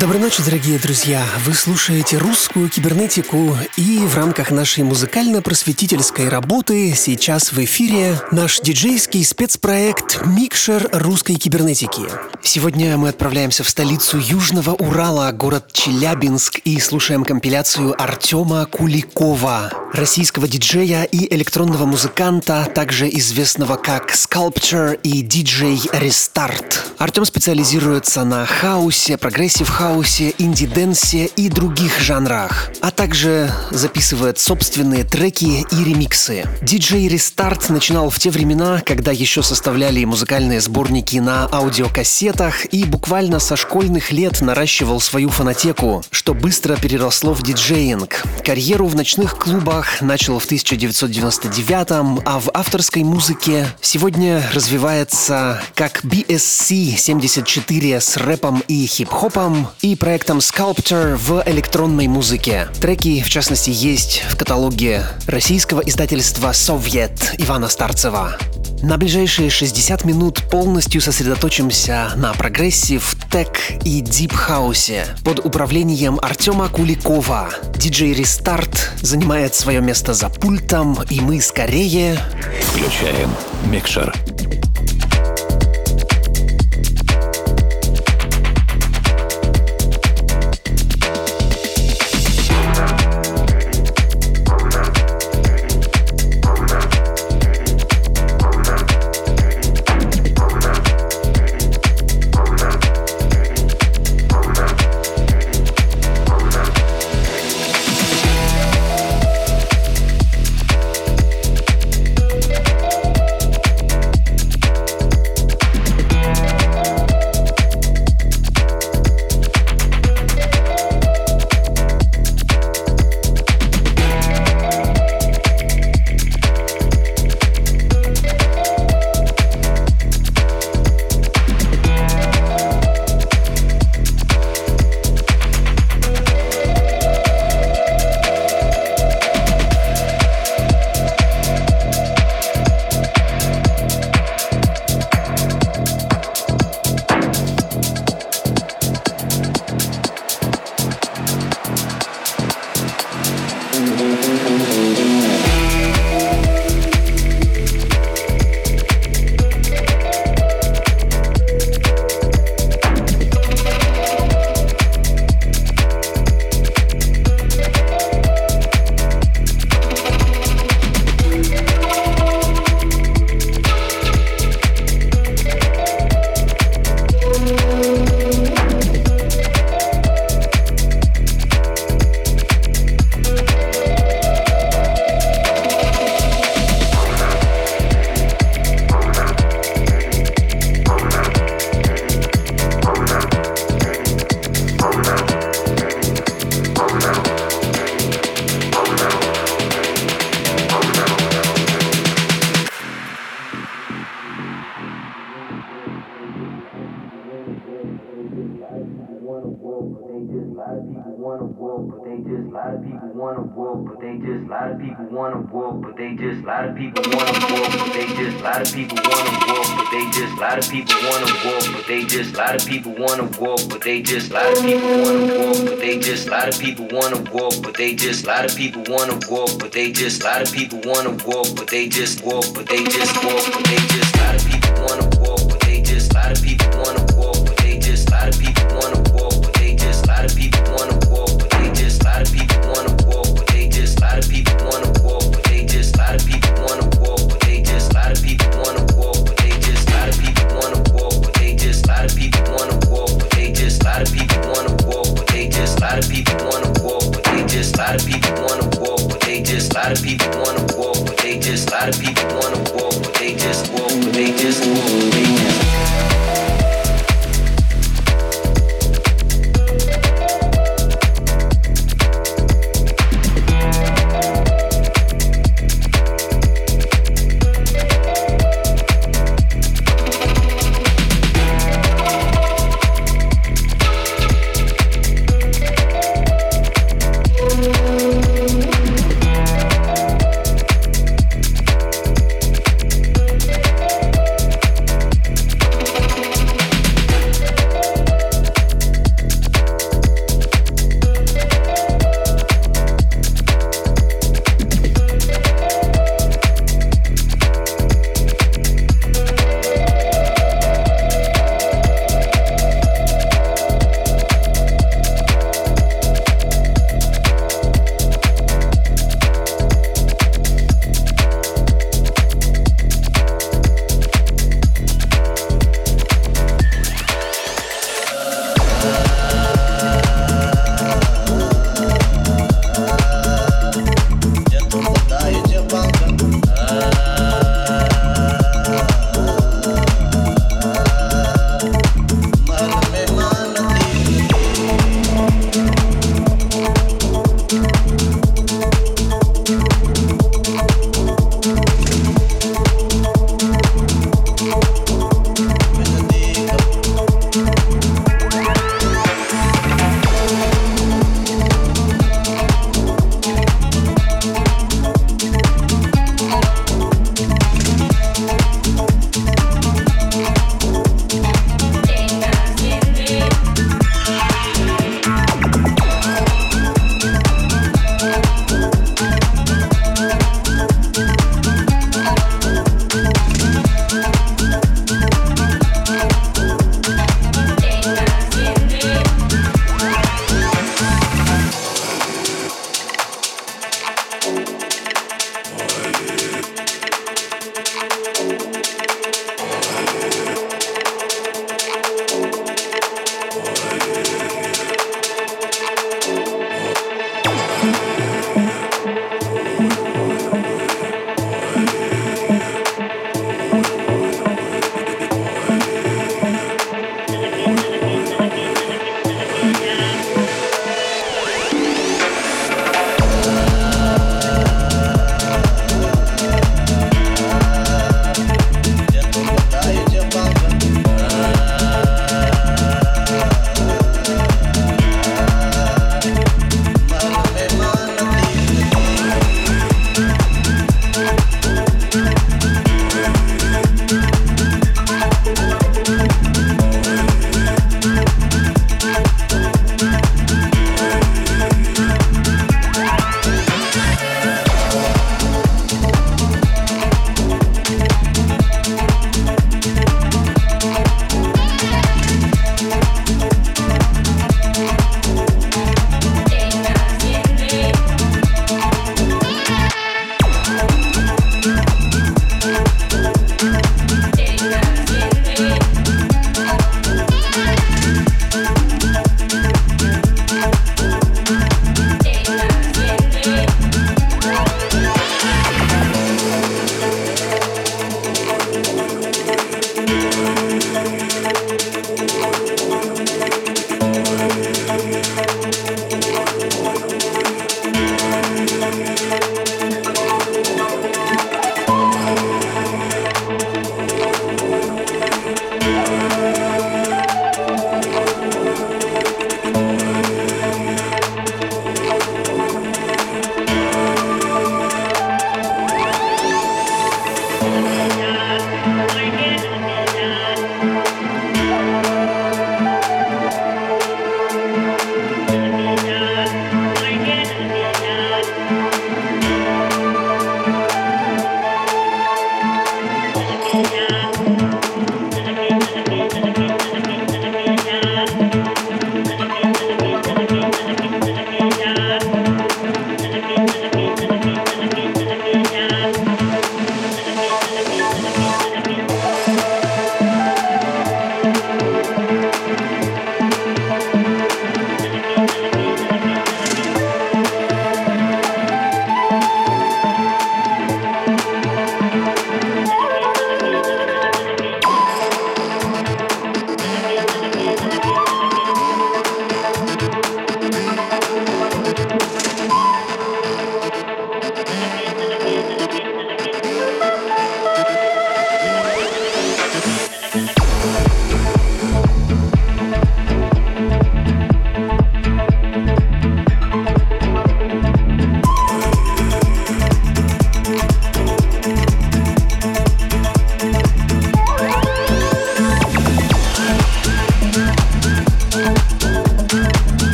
Доброй ночи, дорогие друзья! Вы слушаете русскую кибернетику, и в рамках нашей музыкально-просветительской работы сейчас в эфире наш диджейский спецпроект «Микшер русской кибернетики». Сегодня мы отправляемся в столицу Южного Урала, город Челябинск, и слушаем компиляцию Артема Куликова, российского диджея и электронного музыканта, также известного как Sculpture и диджей Restart. Артем специализируется на хаусе, progressive хаусе, хаусе, indie dance е и других жанрах, а также записывает собственные треки и ремиксы. Диджей Restart начинал в те времена, когда еще составляли музыкальные сборники на аудиокассетах и буквально со школьных лет наращивал свою фонотеку, что быстро переросло в диджеинг. Карьеру в ночных клубах начал в 1999 а в авторской музыке сегодня развивается как BSC 74 с рэпом и хип-хопом, и проектом Sculptor в электронной музыке. Треки, в частности, есть в каталоге российского издательства «Совет» Ивана Старцева. На ближайшие 60 минут полностью сосредоточимся на progressive, tech и deep хаусе под управлением Артема Куликова. Диджей Restart занимает свое место за пультом, и мы скорее... Включаем микшер. lot of people want to walk, but they just. lot of people want to walk, but they just. lot of people want to walk, but they just. lot of people want to walk, but they just. lot of people want to walk, but they just. lot of people want to walk, but they just. lot of people want to walk, but they just. lot of people want to walk, but they just walk, but they just walk, but they just. lot of people lot of people. wanna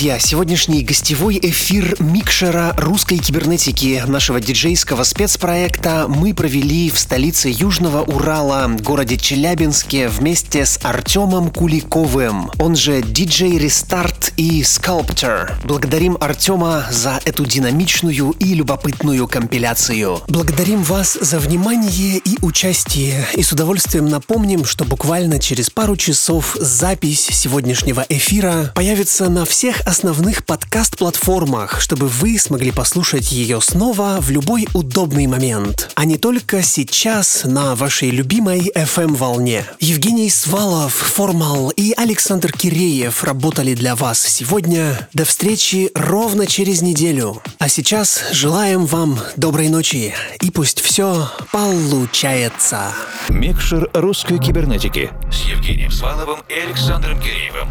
Друзья, сегодняшний гостевой эфир микшера русской кибернетики нашего диджейского спецпроекта мы провели в столице Южного Урала, городе Челябинске, вместе с Артемом Куликовым, он же диджей Рестарт и Sculptor. Благодарим Артема за эту динамичную и любопытную компиляцию. Благодарим вас за внимание и участие, и с удовольствием напомним, что буквально через пару часов запись сегодняшнего эфира появится на всех основных подкаст-платформах, чтобы вы смогли послушать ее снова в любой удобный момент, а не только сейчас на вашей любимой FM-волне. Евгений Свалов, Формал и Александр Киреев работали для вас сегодня. До встречи ровно через неделю. А сейчас желаем вам доброй ночи и пусть все получается. Микшер русской кибернетики с Евгением Сваловым и Александром Киреевым.